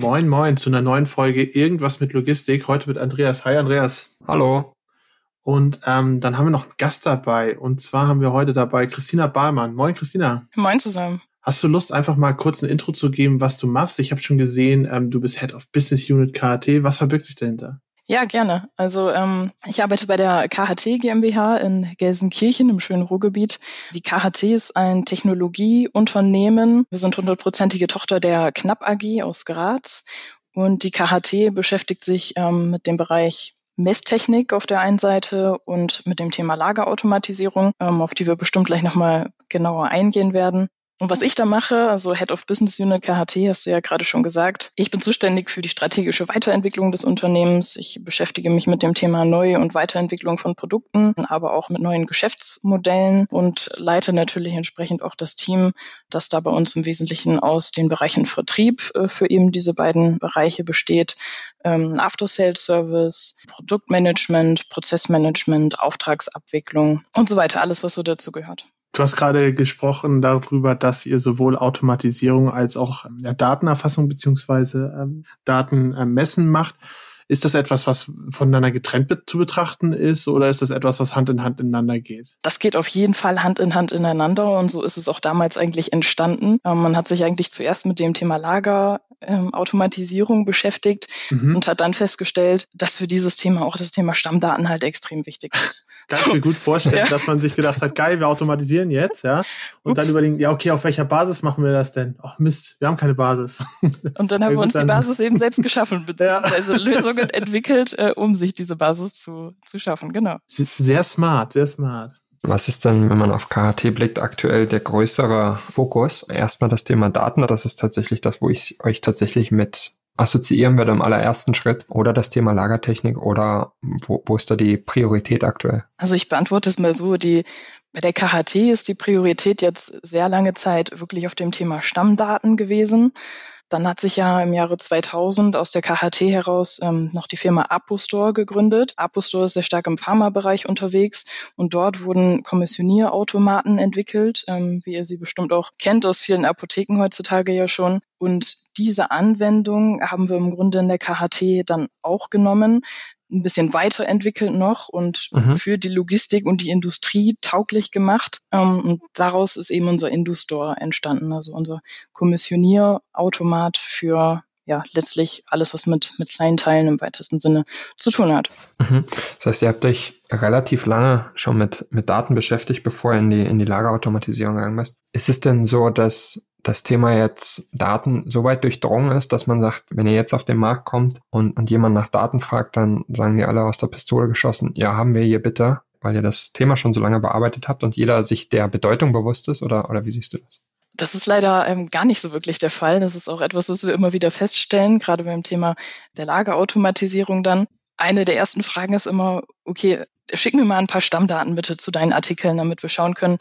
Moin, moin zu einer neuen Folge Irgendwas mit Logistik. Heute mit Andreas. Hi, Andreas. Hallo. Und ähm, dann haben wir noch einen Gast dabei. Und zwar haben wir heute dabei Christina Bahlmann. Moin, Christina. Moin zusammen. Hast du Lust, einfach mal kurz ein Intro zu geben, was du machst? Ich habe schon gesehen, ähm, du bist Head of Business Unit KHT. Was verbirgt sich dahinter? Ja, gerne. Also ähm, ich arbeite bei der KHT GmbH in Gelsenkirchen im schönen Ruhrgebiet. Die KHT ist ein Technologieunternehmen. Wir sind hundertprozentige Tochter der Knapp AG aus Graz. Und die KHT beschäftigt sich ähm, mit dem Bereich Messtechnik auf der einen Seite und mit dem Thema Lagerautomatisierung, ähm, auf die wir bestimmt gleich nochmal genauer eingehen werden. Und was ich da mache, also Head of Business Unit KHT, hast du ja gerade schon gesagt. Ich bin zuständig für die strategische Weiterentwicklung des Unternehmens. Ich beschäftige mich mit dem Thema Neu- und Weiterentwicklung von Produkten, aber auch mit neuen Geschäftsmodellen und leite natürlich entsprechend auch das Team, das da bei uns im Wesentlichen aus den Bereichen Vertrieb äh, für eben diese beiden Bereiche besteht. Ähm, After-Sales-Service, Produktmanagement, Prozessmanagement, Auftragsabwicklung und so weiter. Alles, was so dazu gehört. Du hast gerade gesprochen darüber, dass ihr sowohl Automatisierung als auch ja, Datenerfassung beziehungsweise ähm, Datenmessen äh, macht. Ist das etwas, was voneinander getrennt be zu betrachten ist oder ist das etwas, was Hand in Hand ineinander geht? Das geht auf jeden Fall Hand in Hand ineinander und so ist es auch damals eigentlich entstanden. Ähm, man hat sich eigentlich zuerst mit dem Thema Lagerautomatisierung ähm, beschäftigt mhm. und hat dann festgestellt, dass für dieses Thema auch das Thema Stammdaten halt extrem wichtig ist. Kann so. ich mir gut vorstellen, ja. dass man sich gedacht hat, geil, wir automatisieren jetzt, ja. Und Ups. dann überlegen, ja, okay, auf welcher Basis machen wir das denn? Ach Mist, wir haben keine Basis. Und dann haben wir uns die Basis eben selbst geschaffen, beziehungsweise ja. Lösungen entwickelt, äh, um sich diese Basis zu, zu schaffen. Genau. Sehr smart, sehr smart. Was ist denn, wenn man auf KHT blickt, aktuell der größere Fokus? Erstmal das Thema Daten, das ist tatsächlich das, wo ich euch tatsächlich mit assoziieren würde im allerersten Schritt oder das Thema Lagertechnik oder wo, wo ist da die Priorität aktuell? Also ich beantworte es mal so, die bei der KHT ist die Priorität jetzt sehr lange Zeit wirklich auf dem Thema Stammdaten gewesen. Dann hat sich ja im Jahre 2000 aus der KHT heraus ähm, noch die Firma Apostore gegründet. Apostore ist sehr stark im Pharmabereich unterwegs und dort wurden Kommissionierautomaten entwickelt, ähm, wie ihr sie bestimmt auch kennt aus vielen Apotheken heutzutage ja schon. Und diese Anwendung haben wir im Grunde in der KHT dann auch genommen ein bisschen weiterentwickelt noch und mhm. für die Logistik und die Industrie tauglich gemacht. Ähm, und daraus ist eben unser Industore entstanden, also unser Kommissionierautomat für ja, letztlich alles, was mit, mit kleinen Teilen im weitesten Sinne zu tun hat. Mhm. Das heißt, ihr habt euch relativ lange schon mit, mit Daten beschäftigt, bevor ihr in die, in die Lagerautomatisierung gegangen bist. Ist es denn so, dass das Thema jetzt Daten so weit durchdrungen ist, dass man sagt, wenn ihr jetzt auf den Markt kommt und, und jemand nach Daten fragt, dann sagen die alle aus der Pistole geschossen, ja, haben wir hier bitte, weil ihr das Thema schon so lange bearbeitet habt und jeder sich der Bedeutung bewusst ist oder, oder wie siehst du das? Das ist leider ähm, gar nicht so wirklich der Fall. Das ist auch etwas, was wir immer wieder feststellen, gerade beim Thema der Lagerautomatisierung dann. Eine der ersten Fragen ist immer, okay, schick mir mal ein paar Stammdaten bitte zu deinen Artikeln, damit wir schauen können,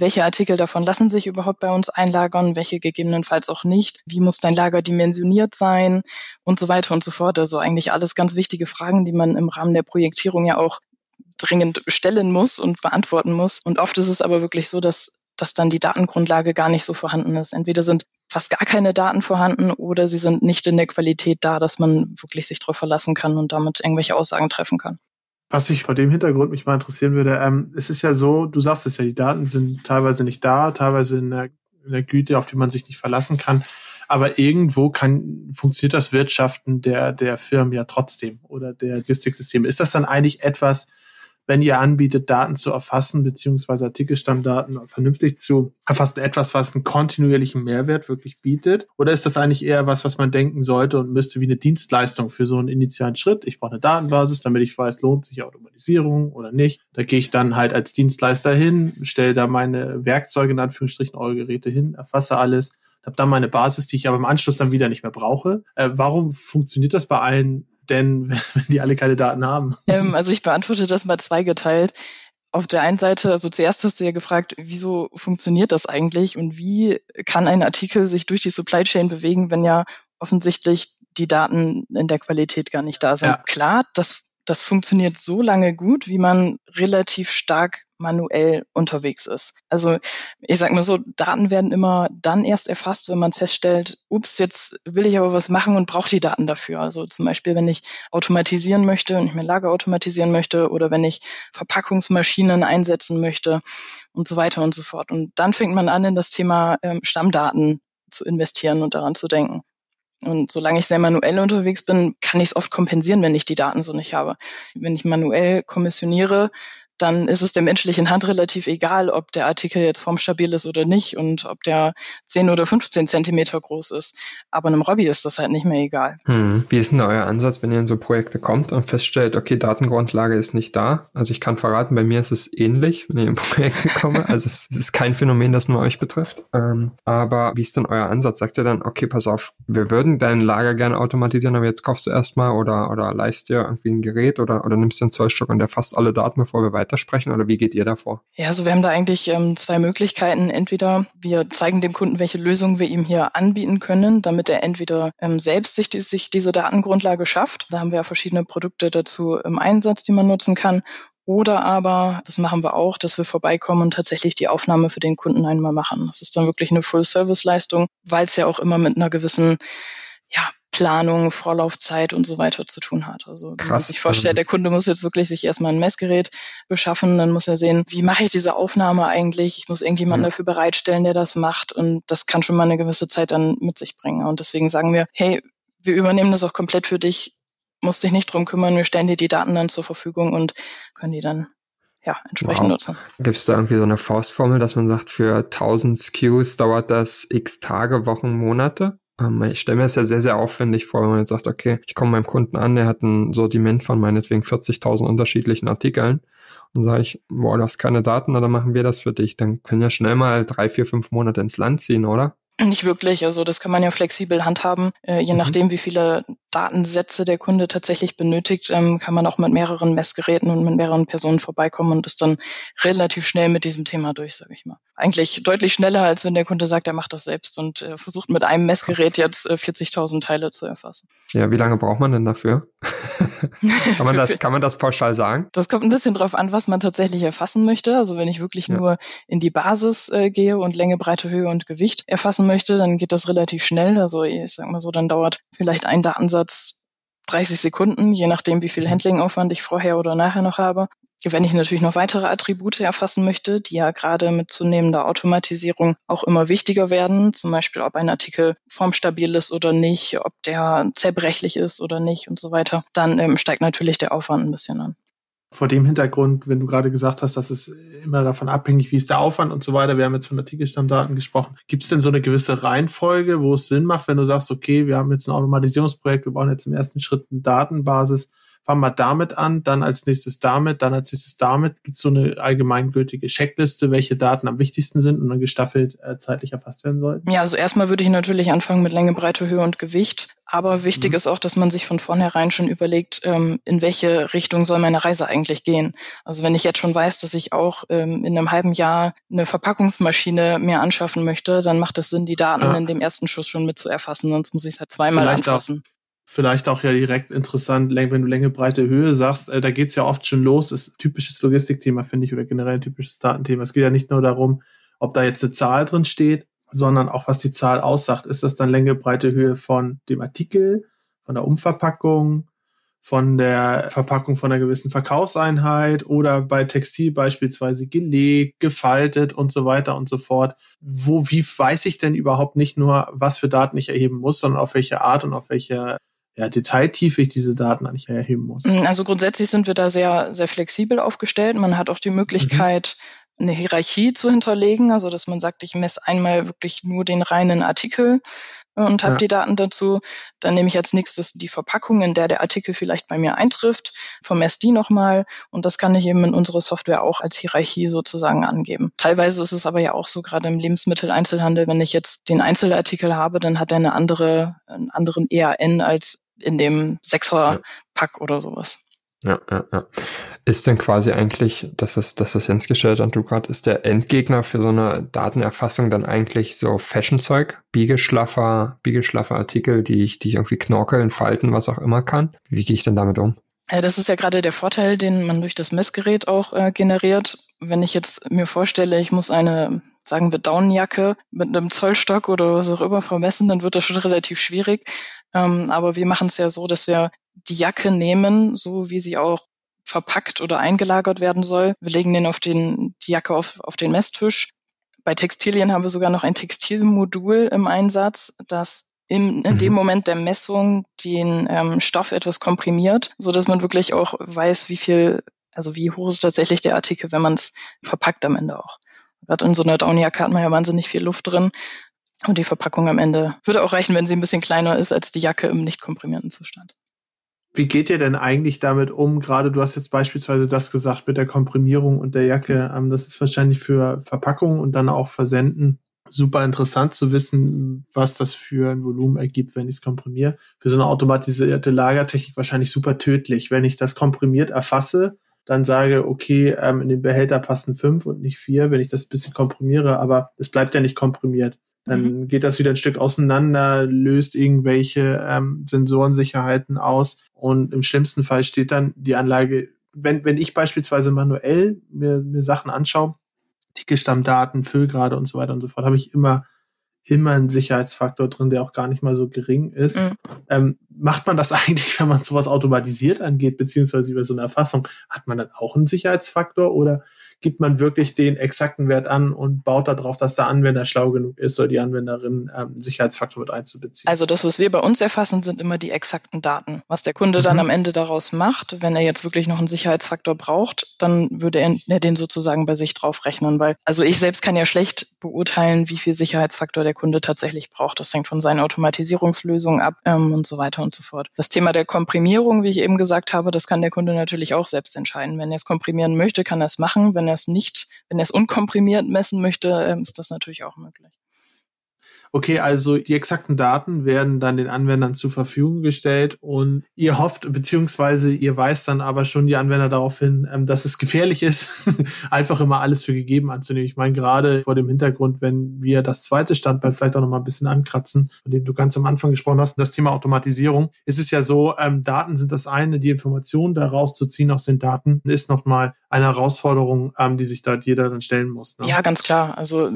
welche Artikel davon lassen sich überhaupt bei uns einlagern, welche gegebenenfalls auch nicht, wie muss dein Lager dimensioniert sein und so weiter und so fort. Also eigentlich alles ganz wichtige Fragen, die man im Rahmen der Projektierung ja auch dringend stellen muss und beantworten muss. Und oft ist es aber wirklich so, dass, dass dann die Datengrundlage gar nicht so vorhanden ist. Entweder sind fast gar keine Daten vorhanden oder sie sind nicht in der Qualität da, dass man wirklich sich darauf verlassen kann und damit irgendwelche Aussagen treffen kann. Was ich vor dem Hintergrund mich mal interessieren würde, ähm, es ist ja so, du sagst es ja, die Daten sind teilweise nicht da, teilweise in der, in der Güte, auf die man sich nicht verlassen kann. Aber irgendwo kann, funktioniert das Wirtschaften der, der Firmen ja trotzdem oder der Logistiksysteme. Ist das dann eigentlich etwas, wenn ihr anbietet, Daten zu erfassen, beziehungsweise Artikelstammdaten vernünftig zu erfassen, etwas, was einen kontinuierlichen Mehrwert wirklich bietet? Oder ist das eigentlich eher was, was man denken sollte und müsste wie eine Dienstleistung für so einen initialen Schritt? Ich brauche eine Datenbasis, damit ich weiß, lohnt sich Automatisierung oder nicht. Da gehe ich dann halt als Dienstleister hin, stelle da meine Werkzeuge in Anführungsstrichen, eure Geräte hin, erfasse alles habe dann meine Basis, die ich aber im Anschluss dann wieder nicht mehr brauche. Äh, warum funktioniert das bei allen denn, wenn die alle keine Daten haben? Ähm, also ich beantworte das mal zweigeteilt. Auf der einen Seite, also zuerst hast du ja gefragt, wieso funktioniert das eigentlich und wie kann ein Artikel sich durch die Supply Chain bewegen, wenn ja offensichtlich die Daten in der Qualität gar nicht da sind. Ja. Klar, das das funktioniert so lange gut, wie man relativ stark manuell unterwegs ist. Also ich sag mal so, Daten werden immer dann erst erfasst, wenn man feststellt, ups, jetzt will ich aber was machen und brauche die Daten dafür. Also zum Beispiel, wenn ich automatisieren möchte und ich mein Lager automatisieren möchte oder wenn ich Verpackungsmaschinen einsetzen möchte und so weiter und so fort. Und dann fängt man an, in das Thema ähm, Stammdaten zu investieren und daran zu denken. Und solange ich sehr manuell unterwegs bin, kann ich es oft kompensieren, wenn ich die Daten so nicht habe. Wenn ich manuell kommissioniere, dann ist es der menschlichen Hand relativ egal, ob der Artikel jetzt formstabil ist oder nicht und ob der 10 oder 15 Zentimeter groß ist. Aber einem Robby ist das halt nicht mehr egal. Hm. Wie ist denn euer Ansatz, wenn ihr in so Projekte kommt und feststellt, okay, Datengrundlage ist nicht da? Also ich kann verraten, bei mir ist es ähnlich, wenn ich in Projekte komme. Also es, ist kein Phänomen, das nur euch betrifft. Ähm, aber wie ist denn euer Ansatz? Sagt ihr dann, okay, pass auf, wir würden dein Lager gerne automatisieren, aber jetzt kaufst du erstmal oder, oder leist dir irgendwie ein Gerät oder, oder nimmst dir einen Zollstock und der fasst alle Daten, bevor wir weiter weitersprechen oder wie geht ihr davor? Ja, also wir haben da eigentlich ähm, zwei Möglichkeiten. Entweder wir zeigen dem Kunden, welche Lösung wir ihm hier anbieten können, damit er entweder ähm, selbst sich, die, sich diese Datengrundlage schafft. Da haben wir ja verschiedene Produkte dazu im Einsatz, die man nutzen kann. Oder aber, das machen wir auch, dass wir vorbeikommen und tatsächlich die Aufnahme für den Kunden einmal machen. Das ist dann wirklich eine Full-Service-Leistung, weil es ja auch immer mit einer gewissen ja, Planung, Vorlaufzeit und so weiter zu tun hat. Also Krass. wenn man sich vorstellt, der Kunde muss jetzt wirklich sich erstmal ein Messgerät beschaffen, dann muss er sehen, wie mache ich diese Aufnahme eigentlich? Ich muss irgendjemanden ja. dafür bereitstellen, der das macht und das kann schon mal eine gewisse Zeit dann mit sich bringen. Und deswegen sagen wir, hey, wir übernehmen das auch komplett für dich, musst dich nicht drum kümmern, wir stellen dir die Daten dann zur Verfügung und können die dann ja, entsprechend wow. nutzen. Gibt es da irgendwie so eine Faustformel, dass man sagt, für 1000 SKUs dauert das x Tage, Wochen, Monate? Ähm, ich stelle mir das ja sehr, sehr aufwendig vor, wenn man jetzt sagt, okay, ich komme meinem Kunden an, der hat ein Sortiment von meinetwegen 40.000 unterschiedlichen Artikeln und sage ich, boah, du hast keine Daten, oder machen wir das für dich. Dann können ja schnell mal drei, vier, fünf Monate ins Land ziehen, oder? Nicht wirklich. Also das kann man ja flexibel handhaben. Äh, je mhm. nachdem, wie viele Datensätze der Kunde tatsächlich benötigt, ähm, kann man auch mit mehreren Messgeräten und mit mehreren Personen vorbeikommen und ist dann relativ schnell mit diesem Thema durch, sage ich mal. Eigentlich deutlich schneller, als wenn der Kunde sagt, er macht das selbst und äh, versucht mit einem Messgerät jetzt äh, 40.000 Teile zu erfassen. Ja, wie lange braucht man denn dafür? kann, man das, kann man das pauschal sagen? Das kommt ein bisschen drauf an, was man tatsächlich erfassen möchte. Also wenn ich wirklich ja. nur in die Basis äh, gehe und Länge, Breite, Höhe und Gewicht erfassen möchte, dann geht das relativ schnell. Also ich sag mal so, dann dauert vielleicht ein Datensatz 30 Sekunden, je nachdem, wie viel mhm. Handlingaufwand ich vorher oder nachher noch habe. Wenn ich natürlich noch weitere Attribute erfassen möchte, die ja gerade mit zunehmender Automatisierung auch immer wichtiger werden, zum Beispiel ob ein Artikel formstabil ist oder nicht, ob der zerbrechlich ist oder nicht und so weiter, dann ähm, steigt natürlich der Aufwand ein bisschen an vor dem Hintergrund, wenn du gerade gesagt hast, dass es immer davon abhängig, wie ist der Aufwand und so weiter, wir haben jetzt von Artikelstammdaten gesprochen, gibt es denn so eine gewisse Reihenfolge, wo es Sinn macht, wenn du sagst, okay, wir haben jetzt ein Automatisierungsprojekt, wir brauchen jetzt im ersten Schritt eine Datenbasis, fangen wir damit an, dann als nächstes damit, dann als nächstes damit. Gibt es so eine allgemeingültige Checkliste, welche Daten am wichtigsten sind und dann gestaffelt äh, zeitlich erfasst werden sollten? Ja, also erstmal würde ich natürlich anfangen mit Länge, Breite, Höhe und Gewicht. Aber wichtig mhm. ist auch, dass man sich von vornherein schon überlegt, ähm, in welche Richtung soll meine Reise eigentlich gehen. Also wenn ich jetzt schon weiß, dass ich auch ähm, in einem halben Jahr eine Verpackungsmaschine mehr anschaffen möchte, dann macht es Sinn, die Daten ja. in dem ersten Schuss schon mit zu erfassen, sonst muss ich es halt zweimal Vielleicht anfassen. Auch vielleicht auch ja direkt interessant, wenn du Länge, Breite, Höhe sagst, äh, da geht's ja oft schon los, ist typisches Logistikthema, finde ich, oder generell ein typisches Datenthema. Es geht ja nicht nur darum, ob da jetzt eine Zahl drin steht, sondern auch, was die Zahl aussagt. Ist das dann Länge, Breite, Höhe von dem Artikel, von der Umverpackung, von der Verpackung von einer gewissen Verkaufseinheit oder bei Textil beispielsweise gelegt, gefaltet und so weiter und so fort. Wo, wie weiß ich denn überhaupt nicht nur, was für Daten ich erheben muss, sondern auf welche Art und auf welche ja, Detailtiefe ich diese Daten eigentlich erheben muss. Also grundsätzlich sind wir da sehr, sehr flexibel aufgestellt. Man hat auch die Möglichkeit, eine Hierarchie zu hinterlegen, also dass man sagt, ich messe einmal wirklich nur den reinen Artikel äh, und habe ja. die Daten dazu. Dann nehme ich als nächstes die Verpackung, in der der Artikel vielleicht bei mir eintrifft, vermesse die nochmal und das kann ich eben in unserer Software auch als Hierarchie sozusagen angeben. Teilweise ist es aber ja auch so, gerade im Lebensmitteleinzelhandel, wenn ich jetzt den Einzelartikel habe, dann hat er eine andere, einen anderen EAN als in dem Sechser-Pack oder sowas. Ja, ja, ja. Ist denn quasi eigentlich, das ist, das ist Jens gestellt an du gerade, ist der Endgegner für so eine Datenerfassung dann eigentlich so Fashion-Zeug? Biegeschlaffer, Biegeschlaffer Artikel, die ich, die ich irgendwie knorkeln, falten, was auch immer kann? Wie gehe ich denn damit um? Ja, das ist ja gerade der Vorteil, den man durch das Messgerät auch äh, generiert. Wenn ich jetzt mir vorstelle, ich muss eine, sagen wir, Daunenjacke mit einem Zollstock oder was auch immer vermessen, dann wird das schon relativ schwierig. Ähm, aber wir machen es ja so, dass wir die Jacke nehmen, so wie sie auch verpackt oder eingelagert werden soll. Wir legen den auf den, die Jacke auf, auf den Messtisch. Bei Textilien haben wir sogar noch ein Textilmodul im Einsatz, das in, in mhm. dem Moment der Messung den ähm, Stoff etwas komprimiert, so dass man wirklich auch weiß, wie viel, also wie hoch ist tatsächlich der Artikel, wenn man es verpackt am Ende auch. Gerade in so einer Downjacke hat man ja wahnsinnig viel Luft drin. Und die Verpackung am Ende würde auch reichen, wenn sie ein bisschen kleiner ist als die Jacke im nicht komprimierten Zustand. Wie geht ihr denn eigentlich damit um? Gerade du hast jetzt beispielsweise das gesagt mit der Komprimierung und der Jacke. Ähm, das ist wahrscheinlich für Verpackung und dann auch Versenden super interessant zu wissen, was das für ein Volumen ergibt, wenn ich es komprimiere. Für so eine automatisierte Lagertechnik wahrscheinlich super tödlich. Wenn ich das komprimiert erfasse, dann sage, okay, ähm, in den Behälter passen fünf und nicht vier, wenn ich das ein bisschen komprimiere, aber es bleibt ja nicht komprimiert. Dann mhm. geht das wieder ein Stück auseinander, löst irgendwelche ähm, Sensorensicherheiten aus und im schlimmsten Fall steht dann die Anlage, wenn, wenn ich beispielsweise manuell mir, mir Sachen anschaue, Ticketstammdaten, Füllgrade und so weiter und so fort, habe ich immer immer einen Sicherheitsfaktor drin, der auch gar nicht mal so gering ist. Mhm. Ähm, macht man das eigentlich, wenn man sowas automatisiert angeht, beziehungsweise über so eine Erfassung, hat man dann auch einen Sicherheitsfaktor oder gibt man wirklich den exakten Wert an und baut darauf, dass der Anwender schlau genug ist oder die Anwenderin ähm, Sicherheitsfaktor mit einzubeziehen. Also das, was wir bei uns erfassen, sind immer die exakten Daten. Was der Kunde mhm. dann am Ende daraus macht, wenn er jetzt wirklich noch einen Sicherheitsfaktor braucht, dann würde er, den sozusagen bei sich draufrechnen, weil also ich selbst kann ja schlecht beurteilen, wie viel Sicherheitsfaktor der Kunde tatsächlich braucht. Das hängt von seinen Automatisierungslösungen ab ähm, und so weiter und so fort. Das Thema der Komprimierung, wie ich eben gesagt habe, das kann der Kunde natürlich auch selbst entscheiden. Wenn er es komprimieren möchte, kann er es machen. Wenn er es nicht, wenn er es unkomprimiert messen möchte, ähm, ist das natürlich auch möglich. Okay, also die exakten Daten werden dann den Anwendern zur Verfügung gestellt und ihr hofft, beziehungsweise ihr weist dann aber schon die Anwender darauf hin, ähm, dass es gefährlich ist, einfach immer alles für gegeben anzunehmen. Ich meine, gerade vor dem Hintergrund, wenn wir das zweite Standbein vielleicht auch noch mal ein bisschen ankratzen, von dem du ganz am Anfang gesprochen hast, das Thema Automatisierung, ist es ja so, ähm, Daten sind das eine, die Informationen daraus zu ziehen aus den Daten, ist nochmal eine Herausforderung, ähm, die sich dort jeder dann stellen muss. Ne? Ja, ganz klar. Also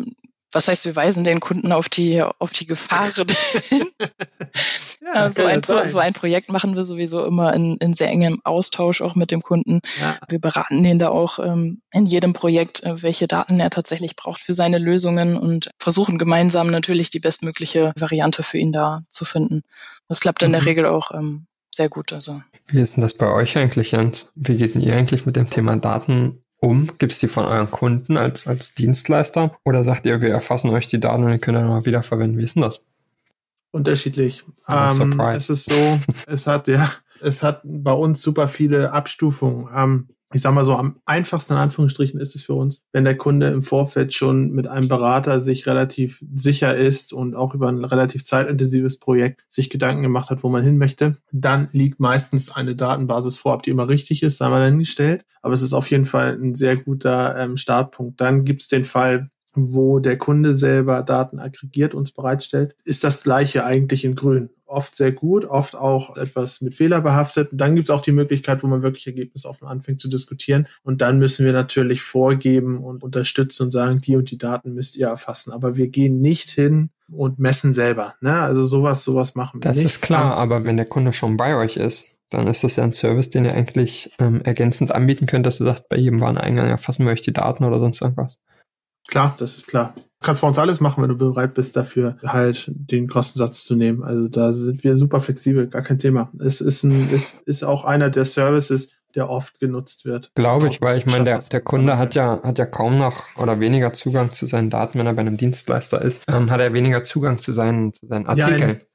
was heißt, wir weisen den Kunden auf die, auf die Gefahren hin. ja, so, ein so ein Projekt machen wir sowieso immer in, in sehr engem Austausch auch mit dem Kunden. Ja. Wir beraten den da auch ähm, in jedem Projekt, äh, welche Daten er tatsächlich braucht für seine Lösungen und versuchen gemeinsam natürlich die bestmögliche Variante für ihn da zu finden. Das klappt in der mhm. Regel auch ähm, sehr gut. Also. Wie ist denn das bei euch eigentlich, Jens? Wie geht denn ihr eigentlich mit dem Thema Daten um? Gibt es die von euren Kunden als, als Dienstleister? Oder sagt ihr, wir erfassen euch die Daten und ihr könnt dann mal wiederverwenden? Wie ist denn das? Unterschiedlich. Oh, ähm, es ist so, es hat ja, es hat bei uns super viele Abstufungen. Ähm, ich sag mal so, am einfachsten in Anführungsstrichen ist es für uns, wenn der Kunde im Vorfeld schon mit einem Berater sich relativ sicher ist und auch über ein relativ zeitintensives Projekt sich Gedanken gemacht hat, wo man hin möchte, dann liegt meistens eine Datenbasis vor. Ob die immer richtig ist, sei mal dahingestellt. Aber es ist auf jeden Fall ein sehr guter ähm, Startpunkt. Dann gibt es den Fall, wo der Kunde selber Daten aggregiert, uns bereitstellt, ist das gleiche eigentlich in grün oft sehr gut, oft auch etwas mit Fehler behaftet. Und dann gibt es auch die Möglichkeit, wo man wirklich ergebnisoffen anfängt zu diskutieren. Und dann müssen wir natürlich vorgeben und unterstützen und sagen, die und die Daten müsst ihr erfassen. Aber wir gehen nicht hin und messen selber. Ne? Also sowas, sowas machen wir das nicht. Das ist klar, aber wenn der Kunde schon bei euch ist, dann ist das ja ein Service, den ihr eigentlich ähm, ergänzend anbieten könnt, dass ihr sagt, bei jedem Wareneingang erfassen wir euch die Daten oder sonst irgendwas. Klar, das ist klar. Du kannst bei uns alles machen, wenn du bereit bist, dafür halt den Kostensatz zu nehmen. Also da sind wir super flexibel, gar kein Thema. Es ist, ein, es ist auch einer der Services, der oft genutzt wird. Glaube ich, weil ich meine, der, der Kunde hat ja, hat ja kaum noch oder weniger Zugang zu seinen Daten, wenn er bei einem Dienstleister ist, ähm, hat er weniger Zugang zu seinen, zu seinen Artikeln. Ja,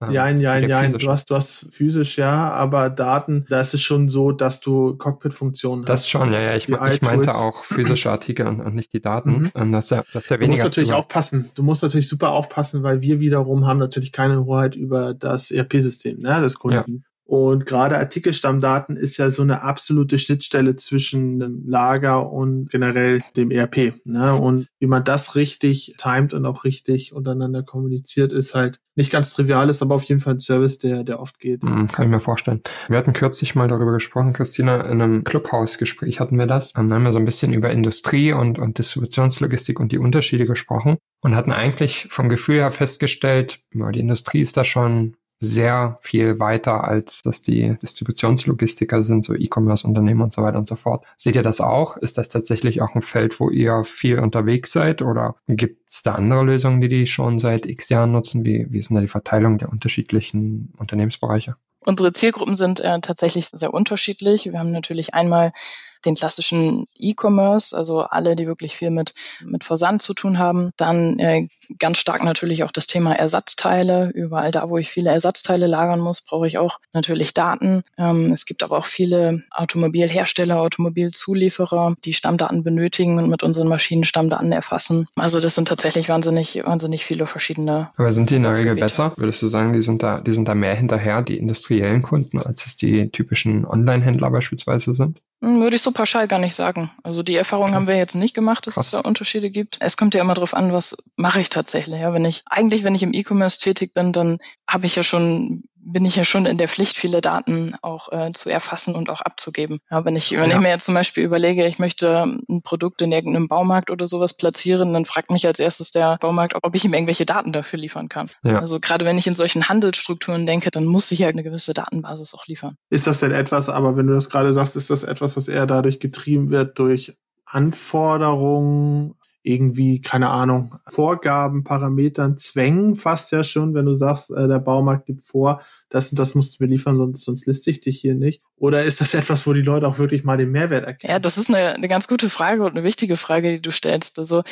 ja, ja, ja. Du hast, du hast physisch ja, aber Daten, da ist es schon so, dass du Cockpit-Funktionen hast. Das schon, ja, ja. Ich, ich meinte auch physische Artikel und, und nicht die Daten. Mhm. Ähm, dass er, dass er weniger du musst natürlich Zugang. aufpassen. Du musst natürlich super aufpassen, weil wir wiederum haben natürlich keine Hoheit über das ERP-System, ne, des Kunden. Ja. Und gerade Artikelstammdaten ist ja so eine absolute Schnittstelle zwischen dem Lager und generell dem ERP. Ne? Und wie man das richtig timet und auch richtig untereinander kommuniziert, ist halt nicht ganz trivial, ist aber auf jeden Fall ein Service, der, der oft geht. Mhm, kann ich mir vorstellen. Wir hatten kürzlich mal darüber gesprochen, Christina, in einem Clubhouse-Gespräch hatten wir das. Dann haben wir so ein bisschen über Industrie und, und Distributionslogistik und die Unterschiede gesprochen und hatten eigentlich vom Gefühl her festgestellt, die Industrie ist da schon sehr viel weiter, als dass die Distributionslogistiker sind, so E-Commerce-Unternehmen und so weiter und so fort. Seht ihr das auch? Ist das tatsächlich auch ein Feld, wo ihr viel unterwegs seid oder gibt es da andere Lösungen, die die schon seit x Jahren nutzen? Wie, wie ist denn da die Verteilung der unterschiedlichen Unternehmensbereiche? Unsere Zielgruppen sind äh, tatsächlich sehr unterschiedlich. Wir haben natürlich einmal den klassischen E-Commerce, also alle, die wirklich viel mit, mit Versand zu tun haben. Dann äh, ganz stark natürlich auch das Thema Ersatzteile. Überall da, wo ich viele Ersatzteile lagern muss, brauche ich auch natürlich Daten. Ähm, es gibt aber auch viele Automobilhersteller, Automobilzulieferer, die Stammdaten benötigen und mit unseren Maschinen Stammdaten erfassen. Also das sind tatsächlich wahnsinnig, wahnsinnig viele verschiedene. Aber sind die in der Regel besser? Würdest du sagen, die sind da, die sind da mehr hinterher, die industriellen Kunden, als es die typischen Online-Händler beispielsweise sind? Hm, würde ich so pauschal gar nicht sagen. Also die Erfahrung haben wir jetzt nicht gemacht, dass Krass. es da Unterschiede gibt. Es kommt ja immer darauf an, was mache ich tatsächlich. Ja, wenn ich eigentlich, wenn ich im E-Commerce tätig bin, dann habe ich ja schon bin ich ja schon in der Pflicht, viele Daten auch äh, zu erfassen und auch abzugeben. Ja, wenn ich, wenn ja. ich mir jetzt zum Beispiel überlege, ich möchte ein Produkt in irgendeinem Baumarkt oder sowas platzieren, dann fragt mich als erstes der Baumarkt, ob ich ihm irgendwelche Daten dafür liefern kann. Ja. Also gerade wenn ich in solchen Handelsstrukturen denke, dann muss ich ja eine gewisse Datenbasis auch liefern. Ist das denn etwas, aber wenn du das gerade sagst, ist das etwas, was eher dadurch getrieben wird durch Anforderungen irgendwie, keine Ahnung, Vorgaben, Parametern, Zwängen fast ja schon, wenn du sagst, äh, der Baumarkt gibt vor, das und das musst du mir liefern, sonst, sonst liste ich dich hier nicht. Oder ist das etwas, wo die Leute auch wirklich mal den Mehrwert erkennen? Ja, das ist eine, eine ganz gute Frage und eine wichtige Frage, die du stellst. Also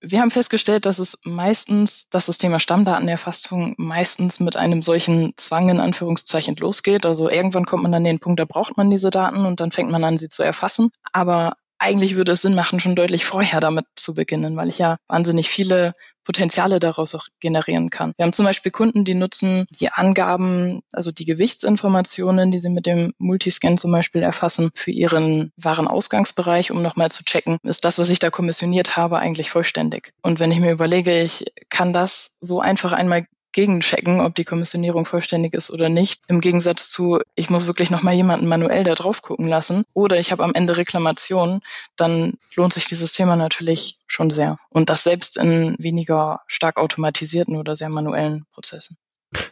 wir haben festgestellt, dass es meistens, dass das Thema Stammdatenerfassung meistens mit einem solchen Zwang in Anführungszeichen losgeht. Also irgendwann kommt man an den Punkt, da braucht man diese Daten und dann fängt man an, sie zu erfassen. Aber eigentlich würde es Sinn machen, schon deutlich vorher damit zu beginnen, weil ich ja wahnsinnig viele Potenziale daraus auch generieren kann. Wir haben zum Beispiel Kunden, die nutzen die Angaben, also die Gewichtsinformationen, die sie mit dem Multiscan zum Beispiel erfassen, für ihren Warenausgangsbereich, um nochmal zu checken, ist das, was ich da kommissioniert habe, eigentlich vollständig. Und wenn ich mir überlege, ich kann das so einfach einmal gegenchecken, ob die Kommissionierung vollständig ist oder nicht. Im Gegensatz zu, ich muss wirklich nochmal jemanden manuell da drauf gucken lassen oder ich habe am Ende Reklamationen, dann lohnt sich dieses Thema natürlich schon sehr. Und das selbst in weniger stark automatisierten oder sehr manuellen Prozessen.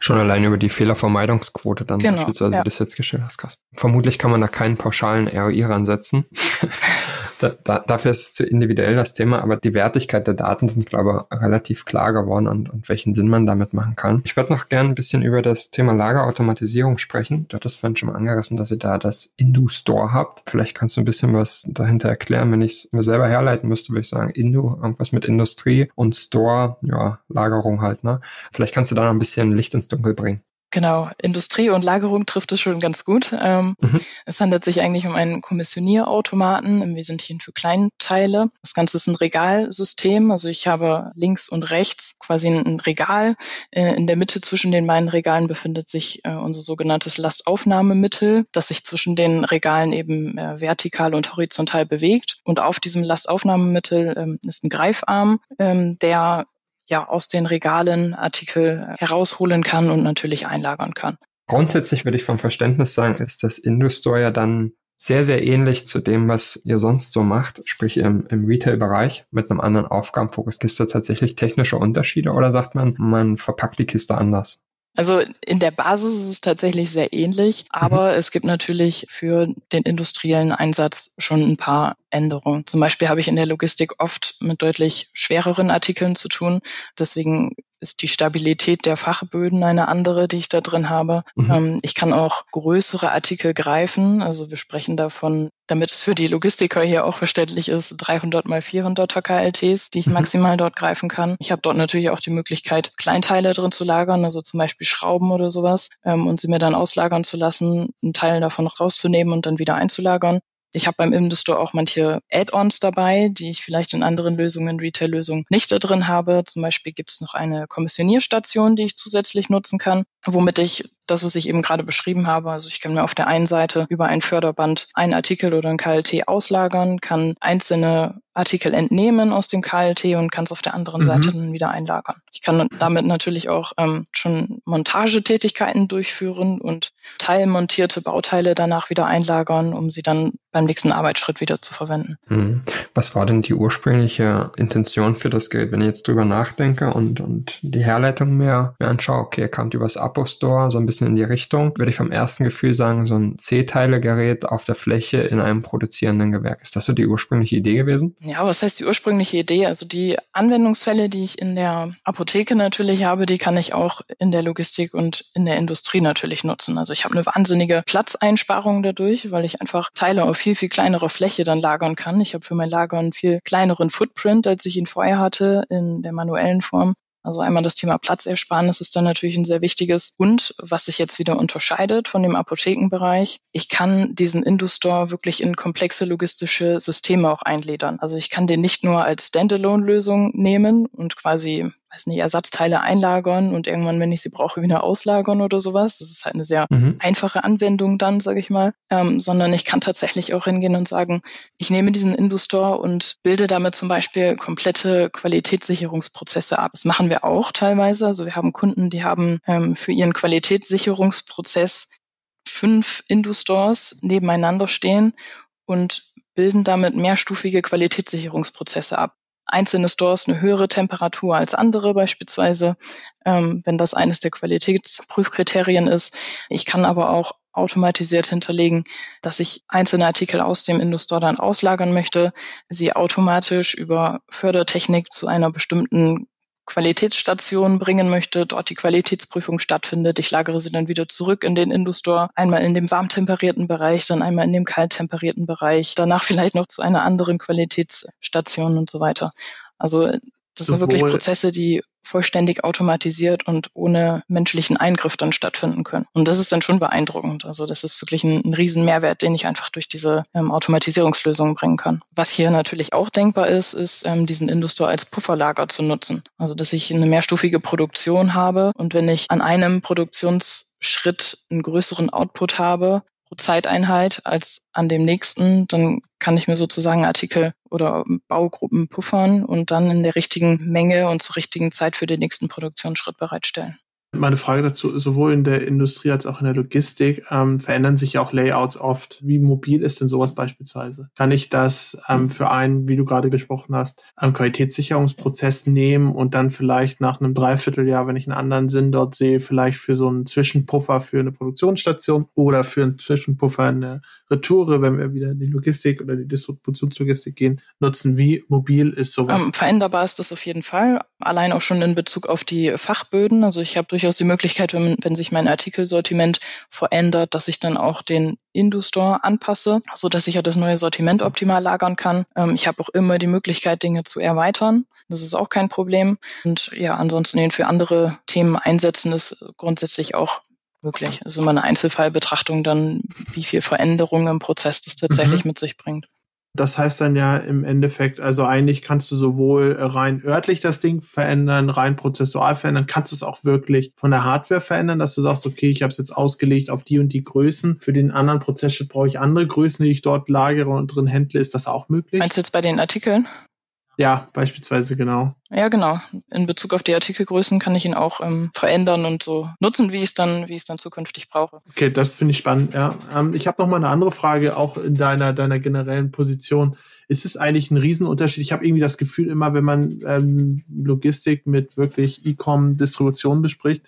Schon allein über die Fehlervermeidungsquote dann genau, beispielsweise, ja. wie du das jetzt geschildert hast. Krass. Vermutlich kann man da keinen pauschalen ROI ransetzen. da, da, dafür ist es zu individuell das Thema, aber die Wertigkeit der Daten sind, glaube ich, relativ klar geworden und, und welchen Sinn man damit machen kann. Ich würde noch gerne ein bisschen über das Thema Lagerautomatisierung sprechen. Du hattest vorhin schon mal angerissen, dass ihr da das Indu-Store habt. Vielleicht kannst du ein bisschen was dahinter erklären. Wenn ich es mir selber herleiten müsste, würde ich sagen, Indu, irgendwas mit Industrie und Store, ja, Lagerung halt, ne? Vielleicht kannst du da noch ein bisschen Licht ins Dunkel bringen. Genau, Industrie und Lagerung trifft es schon ganz gut. Ähm, mhm. Es handelt sich eigentlich um einen Kommissionierautomaten, im Wesentlichen für Kleinteile. Das Ganze ist ein Regalsystem, also ich habe links und rechts quasi ein Regal. Äh, in der Mitte zwischen den beiden Regalen befindet sich äh, unser sogenanntes Lastaufnahmemittel, das sich zwischen den Regalen eben äh, vertikal und horizontal bewegt. Und auf diesem Lastaufnahmemittel ähm, ist ein Greifarm, ähm, der ja aus den Regalen Artikel herausholen kann und natürlich einlagern kann. Grundsätzlich würde ich vom Verständnis sagen, ist das Industore ja dann sehr, sehr ähnlich zu dem, was ihr sonst so macht, sprich im, im Retail-Bereich mit einem anderen Aufgabenfokus. Gibt es da tatsächlich technische Unterschiede oder sagt man, man verpackt die Kiste anders? Also in der Basis ist es tatsächlich sehr ähnlich, aber mhm. es gibt natürlich für den industriellen Einsatz schon ein paar Änderungen. Zum Beispiel habe ich in der Logistik oft mit deutlich schwereren Artikeln zu tun. Deswegen ist die Stabilität der Fachböden eine andere, die ich da drin habe. Mhm. Ähm, ich kann auch größere Artikel greifen. Also wir sprechen davon, damit es für die Logistiker hier auch verständlich ist, 300 mal 400 KLTs, die ich mhm. maximal dort greifen kann. Ich habe dort natürlich auch die Möglichkeit, Kleinteile drin zu lagern, also zum Beispiel Schrauben oder sowas, ähm, und sie mir dann auslagern zu lassen, einen Teil davon rauszunehmen und dann wieder einzulagern. Ich habe beim Industore auch manche Add-ons dabei, die ich vielleicht in anderen Lösungen, Retail-Lösungen nicht da drin habe. Zum Beispiel gibt es noch eine Kommissionierstation, die ich zusätzlich nutzen kann, womit ich das, was ich eben gerade beschrieben habe. Also ich kann mir auf der einen Seite über ein Förderband einen Artikel oder ein KLT auslagern, kann einzelne Artikel entnehmen aus dem KLT und kann es auf der anderen mhm. Seite dann wieder einlagern. Ich kann damit natürlich auch ähm, schon Montagetätigkeiten durchführen und teilmontierte Bauteile danach wieder einlagern, um sie dann beim nächsten Arbeitsschritt wieder zu verwenden. Mhm. Was war denn die ursprüngliche Intention für das Gerät? Wenn ich jetzt drüber nachdenke und, und die Herleitung mehr, mehr anschaue, okay, er kam übers Apo Store so ein bisschen in die Richtung, würde ich vom ersten Gefühl sagen, so ein C-Teile-Gerät auf der Fläche in einem produzierenden Gewerk. Ist das so die ursprüngliche Idee gewesen? Ja, was heißt die ursprüngliche Idee? Also die Anwendungsfälle, die ich in der Apotheke natürlich habe, die kann ich auch in der Logistik und in der Industrie natürlich nutzen. Also ich habe eine wahnsinnige Platzeinsparung dadurch, weil ich einfach Teile auf viel, viel kleinere Fläche dann lagern kann. Ich habe für mein Lager einen viel kleineren Footprint, als ich ihn vorher hatte in der manuellen Form. Also einmal das Thema Platzersparnis ist dann natürlich ein sehr wichtiges. Und was sich jetzt wieder unterscheidet von dem Apothekenbereich, ich kann diesen Industore wirklich in komplexe logistische Systeme auch einledern. Also ich kann den nicht nur als Standalone-Lösung nehmen und quasi weiß nicht, Ersatzteile einlagern und irgendwann, wenn ich sie brauche, wieder auslagern oder sowas. Das ist halt eine sehr mhm. einfache Anwendung dann, sage ich mal. Ähm, sondern ich kann tatsächlich auch hingehen und sagen, ich nehme diesen Industore und bilde damit zum Beispiel komplette Qualitätssicherungsprozesse ab. Das machen wir auch teilweise. Also wir haben Kunden, die haben ähm, für ihren Qualitätssicherungsprozess fünf Industores nebeneinander stehen und bilden damit mehrstufige Qualitätssicherungsprozesse ab einzelne Stores eine höhere Temperatur als andere beispielsweise, ähm, wenn das eines der Qualitätsprüfkriterien ist. Ich kann aber auch automatisiert hinterlegen, dass ich einzelne Artikel aus dem Industore dann auslagern möchte, sie automatisch über Fördertechnik zu einer bestimmten Qualitätsstation bringen möchte, dort die Qualitätsprüfung stattfindet. Ich lagere sie dann wieder zurück in den Industore, einmal in dem warmtemperierten Bereich, dann einmal in dem kalttemperierten Bereich, danach vielleicht noch zu einer anderen Qualitätsstation und so weiter. Also das Sowohl sind wirklich Prozesse, die vollständig automatisiert und ohne menschlichen Eingriff dann stattfinden können. Und das ist dann schon beeindruckend. Also das ist wirklich ein, ein riesen den ich einfach durch diese ähm, Automatisierungslösungen bringen kann. Was hier natürlich auch denkbar ist, ist ähm, diesen Industore als Pufferlager zu nutzen. Also dass ich eine mehrstufige Produktion habe und wenn ich an einem Produktionsschritt einen größeren Output habe, pro Zeiteinheit als an dem nächsten, dann kann ich mir sozusagen Artikel oder Baugruppen puffern und dann in der richtigen Menge und zur richtigen Zeit für den nächsten Produktionsschritt bereitstellen. Meine Frage dazu, sowohl in der Industrie als auch in der Logistik, ähm, verändern sich ja auch Layouts oft. Wie mobil ist denn sowas beispielsweise? Kann ich das ähm, für einen, wie du gerade gesprochen hast, einen Qualitätssicherungsprozess nehmen und dann vielleicht nach einem Dreivierteljahr, wenn ich einen anderen Sinn dort sehe, vielleicht für so einen Zwischenpuffer für eine Produktionsstation oder für einen Zwischenpuffer eine Retoure, wenn wir wieder in die Logistik oder die Distributionslogistik gehen, nutzen? Wie mobil ist sowas? Ähm, veränderbar ist das auf jeden Fall. Allein auch schon in Bezug auf die Fachböden. Also ich habe durchaus die Möglichkeit, wenn, wenn sich mein Artikelsortiment verändert, dass ich dann auch den Industore anpasse, so dass ich ja das neue Sortiment optimal lagern kann. Ähm, ich habe auch immer die Möglichkeit, Dinge zu erweitern. Das ist auch kein Problem. Und ja, ansonsten den für andere Themen einsetzen ist grundsätzlich auch möglich. Es ist immer eine Einzelfallbetrachtung dann, wie viel Veränderung im Prozess das tatsächlich mhm. mit sich bringt. Das heißt dann ja im Endeffekt, also eigentlich kannst du sowohl rein örtlich das Ding verändern, rein prozessual verändern, kannst du es auch wirklich von der Hardware verändern, dass du sagst, okay, ich habe es jetzt ausgelegt auf die und die Größen. Für den anderen Prozessschritt brauche ich andere Größen, die ich dort lagere und drin händle. Ist das auch möglich? Meinst du jetzt bei den Artikeln? Ja, beispielsweise genau. Ja, genau. In Bezug auf die Artikelgrößen kann ich ihn auch ähm, verändern und so nutzen, wie ich es dann, wie ich es dann zukünftig brauche. Okay, das finde ich spannend. Ja, ähm, ich habe noch mal eine andere Frage, auch in deiner deiner generellen Position. Ist es eigentlich ein Riesenunterschied? Ich habe irgendwie das Gefühl, immer wenn man ähm, Logistik mit wirklich E-Com-Distribution bespricht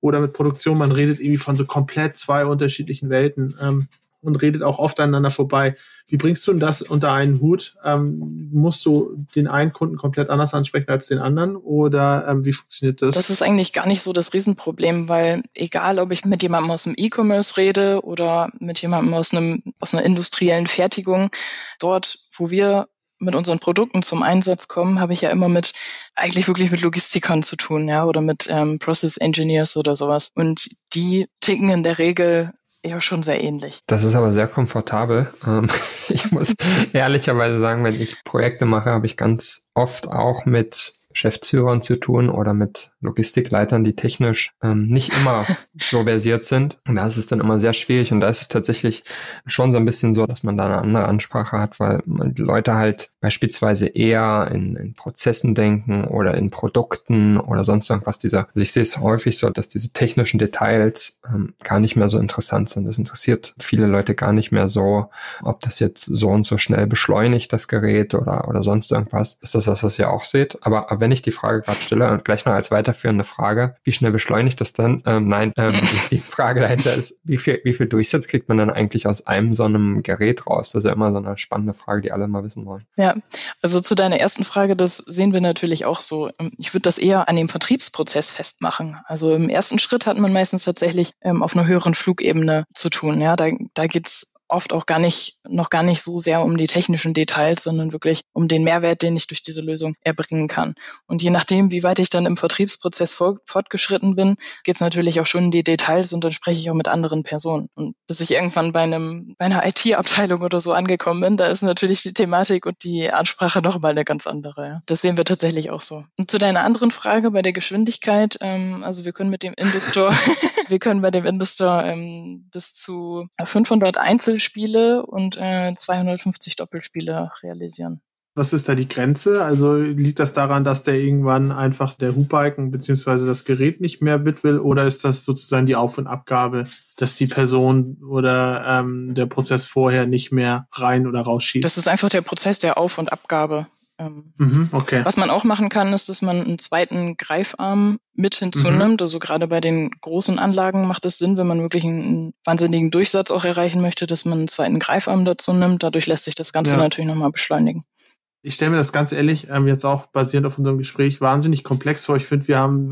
oder mit Produktion, man redet irgendwie von so komplett zwei unterschiedlichen Welten. Ähm, und redet auch oft aneinander vorbei. Wie bringst du denn das unter einen Hut? Ähm, musst du den einen Kunden komplett anders ansprechen als den anderen oder ähm, wie funktioniert das? Das ist eigentlich gar nicht so das Riesenproblem, weil egal, ob ich mit jemandem aus dem E-Commerce rede oder mit jemandem aus einem aus einer industriellen Fertigung, dort, wo wir mit unseren Produkten zum Einsatz kommen, habe ich ja immer mit eigentlich wirklich mit Logistikern zu tun, ja, oder mit ähm, Process Engineers oder sowas. Und die ticken in der Regel ja schon sehr ähnlich. Das ist aber sehr komfortabel. Ähm, ich muss ehrlicherweise sagen, wenn ich Projekte mache, habe ich ganz oft auch mit Geschäftsführern zu tun oder mit Logistikleitern, die technisch ähm, nicht immer so versiert sind. Und da ist es dann immer sehr schwierig. Und da ist es tatsächlich schon so ein bisschen so, dass man da eine andere Ansprache hat, weil die Leute halt beispielsweise eher in, in Prozessen denken oder in Produkten oder sonst irgendwas dieser. Also ich sehe es häufig so, dass diese technischen Details ähm, gar nicht mehr so interessant sind. Das interessiert viele Leute gar nicht mehr so, ob das jetzt so und so schnell beschleunigt, das Gerät oder, oder sonst irgendwas. Ist das das, was ihr auch seht? Aber wenn ich die Frage gerade stelle und gleich noch als weiterführende Frage, wie schnell beschleunigt das dann? Ähm, nein, ähm, die Frage dahinter ist, wie viel, wie viel Durchsatz kriegt man dann eigentlich aus einem so einem Gerät raus? Das ist ja immer so eine spannende Frage, die alle mal wissen wollen. Ja, also zu deiner ersten Frage, das sehen wir natürlich auch so. Ähm, ich würde das eher an dem Vertriebsprozess festmachen. Also im ersten Schritt hat man meistens tatsächlich ähm, auf einer höheren Flugebene zu tun. Ja, da, da geht's oft auch gar nicht, noch gar nicht so sehr um die technischen Details, sondern wirklich um den Mehrwert, den ich durch diese Lösung erbringen kann. Und je nachdem, wie weit ich dann im Vertriebsprozess fortgeschritten bin, geht es natürlich auch schon in die Details und dann spreche ich auch mit anderen Personen. Und bis ich irgendwann bei einem, bei einer IT-Abteilung oder so angekommen bin, da ist natürlich die Thematik und die Ansprache noch mal eine ganz andere. Das sehen wir tatsächlich auch so. Und zu deiner anderen Frage bei der Geschwindigkeit, ähm, also wir können mit dem Industore, wir können bei dem Industore ähm, bis zu 500 Einzel Spiele und äh, 250 Doppelspiele realisieren. Was ist da die Grenze? Also liegt das daran, dass der irgendwann einfach der Hupiken beziehungsweise das Gerät nicht mehr mit will oder ist das sozusagen die Auf- und Abgabe, dass die Person oder ähm, der Prozess vorher nicht mehr rein oder rausschießt? Das ist einfach der Prozess der Auf- und Abgabe. Ähm, mhm, okay. Was man auch machen kann, ist, dass man einen zweiten Greifarm mit hinzunimmt. Mhm. Also gerade bei den großen Anlagen macht es Sinn, wenn man wirklich einen wahnsinnigen Durchsatz auch erreichen möchte, dass man einen zweiten Greifarm dazu nimmt. Dadurch lässt sich das Ganze ja. natürlich nochmal beschleunigen. Ich stelle mir das ganz ehrlich, ähm, jetzt auch basierend auf unserem Gespräch, wahnsinnig komplex vor. Ich finde, wir haben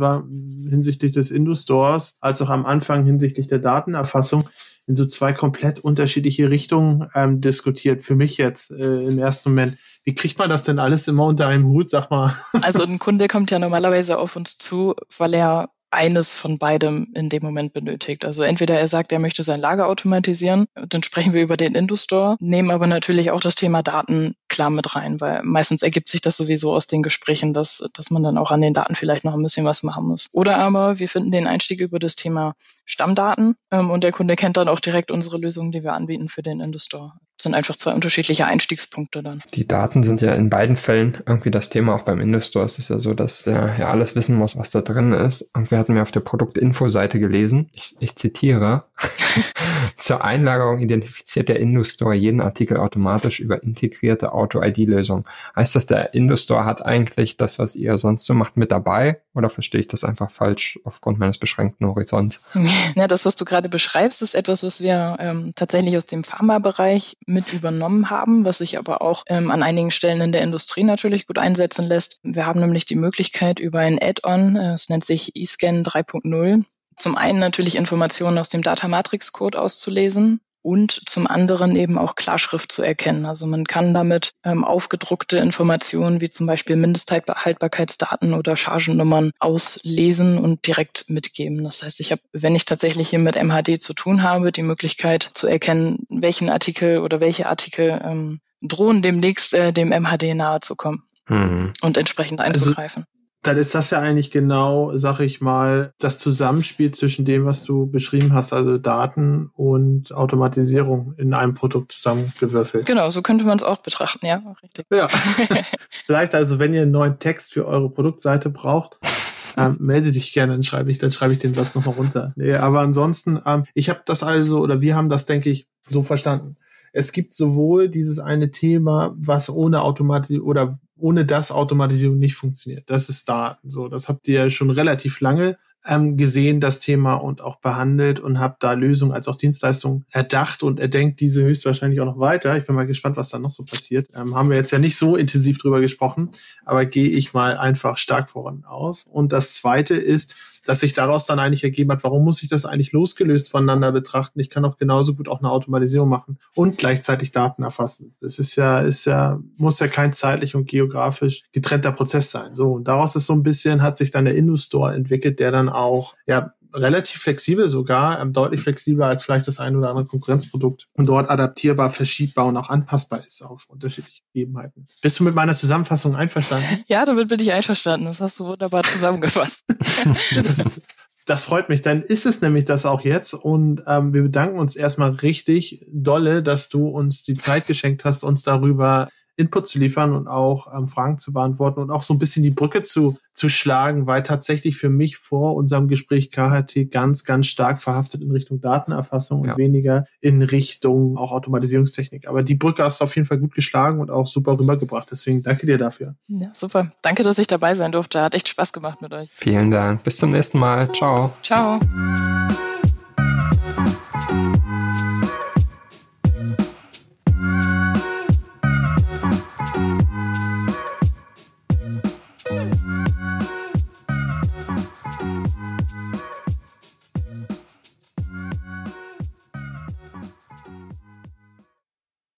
hinsichtlich des Industores als auch am Anfang hinsichtlich der Datenerfassung in so zwei komplett unterschiedliche Richtungen ähm, diskutiert. Für mich jetzt äh, im ersten Moment. Wie kriegt man das denn alles immer unter einem Hut, sag mal? Also ein Kunde kommt ja normalerweise auf uns zu, weil er eines von beidem in dem Moment benötigt. Also entweder er sagt, er möchte sein Lager automatisieren, dann sprechen wir über den Industore, nehmen aber natürlich auch das Thema Daten klar mit rein, weil meistens ergibt sich das sowieso aus den Gesprächen, dass, dass man dann auch an den Daten vielleicht noch ein bisschen was machen muss. Oder aber wir finden den Einstieg über das Thema Stammdaten ähm, und der Kunde kennt dann auch direkt unsere Lösungen, die wir anbieten für den Industore sind einfach zwei unterschiedliche Einstiegspunkte dann. Die Daten sind ja in beiden Fällen irgendwie das Thema, auch beim Industore. Es ist ja so, dass er ja alles wissen muss, was da drin ist. Und wir hatten mir auf der Produktinfo-Seite gelesen, ich, ich zitiere, zur Einlagerung identifiziert der Industore jeden Artikel automatisch über integrierte Auto-ID-Lösungen. Heißt das, der Industore hat eigentlich das, was ihr sonst so macht, mit dabei? Oder verstehe ich das einfach falsch aufgrund meines beschränkten Horizonts? Ja, das, was du gerade beschreibst, ist etwas, was wir ähm, tatsächlich aus dem Pharma-Bereich mit übernommen haben, was sich aber auch ähm, an einigen Stellen in der Industrie natürlich gut einsetzen lässt. Wir haben nämlich die Möglichkeit über ein Add-on, äh, es nennt sich eScan 3.0, zum einen natürlich Informationen aus dem Data Matrix Code auszulesen und zum anderen eben auch Klarschrift zu erkennen. Also man kann damit ähm, aufgedruckte Informationen wie zum Beispiel Mindesthaltbarkeitsdaten oder Chargennummern auslesen und direkt mitgeben. Das heißt, ich habe, wenn ich tatsächlich hier mit MHD zu tun habe, die Möglichkeit zu erkennen, welchen Artikel oder welche Artikel ähm, drohen demnächst äh, dem MHD nahe zu kommen mhm. und entsprechend also einzugreifen. Also dann ist das ja eigentlich genau, sag ich mal, das Zusammenspiel zwischen dem, was du beschrieben hast, also Daten und Automatisierung in einem Produkt zusammengewürfelt. Genau, so könnte man es auch betrachten, ja, richtig. Ja. Vielleicht also, wenn ihr einen neuen Text für eure Produktseite braucht, ähm, melde dich gerne, dann schreibe ich, dann schreibe ich den Satz nochmal runter. Nee, aber ansonsten, ähm, ich habe das also, oder wir haben das, denke ich, so verstanden. Es gibt sowohl dieses eine Thema, was ohne Automatik oder ohne das Automatisierung nicht funktioniert. Das ist Daten. So, das habt ihr schon relativ lange ähm, gesehen, das Thema und auch behandelt und habe da Lösungen als auch Dienstleistungen erdacht und er denkt diese höchstwahrscheinlich auch noch weiter. Ich bin mal gespannt, was da noch so passiert. Ähm, haben wir jetzt ja nicht so intensiv drüber gesprochen, aber gehe ich mal einfach stark voran aus. Und das zweite ist, dass sich daraus dann eigentlich ergeben hat, warum muss ich das eigentlich losgelöst voneinander betrachten? Ich kann auch genauso gut auch eine Automatisierung machen und gleichzeitig Daten erfassen. Das ist ja, ist ja, muss ja kein zeitlich und geografisch getrennter Prozess sein. So. Und daraus ist so ein bisschen, hat sich dann der Industore entwickelt, der dann auch, ja, relativ flexibel sogar, ähm, deutlich flexibler als vielleicht das ein oder andere Konkurrenzprodukt und dort adaptierbar, verschiebbar und auch anpassbar ist auf unterschiedliche Gegebenheiten. Bist du mit meiner Zusammenfassung einverstanden? Ja, damit bin ich einverstanden. Das hast du wunderbar zusammengefasst. das, das freut mich. Dann ist es nämlich das auch jetzt. Und ähm, wir bedanken uns erstmal richtig dolle, dass du uns die Zeit geschenkt hast, uns darüber Input zu liefern und auch ähm, Fragen zu beantworten und auch so ein bisschen die Brücke zu, zu schlagen, weil tatsächlich für mich vor unserem Gespräch KHT ganz, ganz stark verhaftet in Richtung Datenerfassung ja. und weniger in Richtung auch Automatisierungstechnik. Aber die Brücke hast du auf jeden Fall gut geschlagen und auch super rübergebracht. Deswegen danke dir dafür. Ja, super. Danke, dass ich dabei sein durfte. Hat echt Spaß gemacht mit euch. Vielen Dank. Bis zum nächsten Mal. Ciao. Ciao.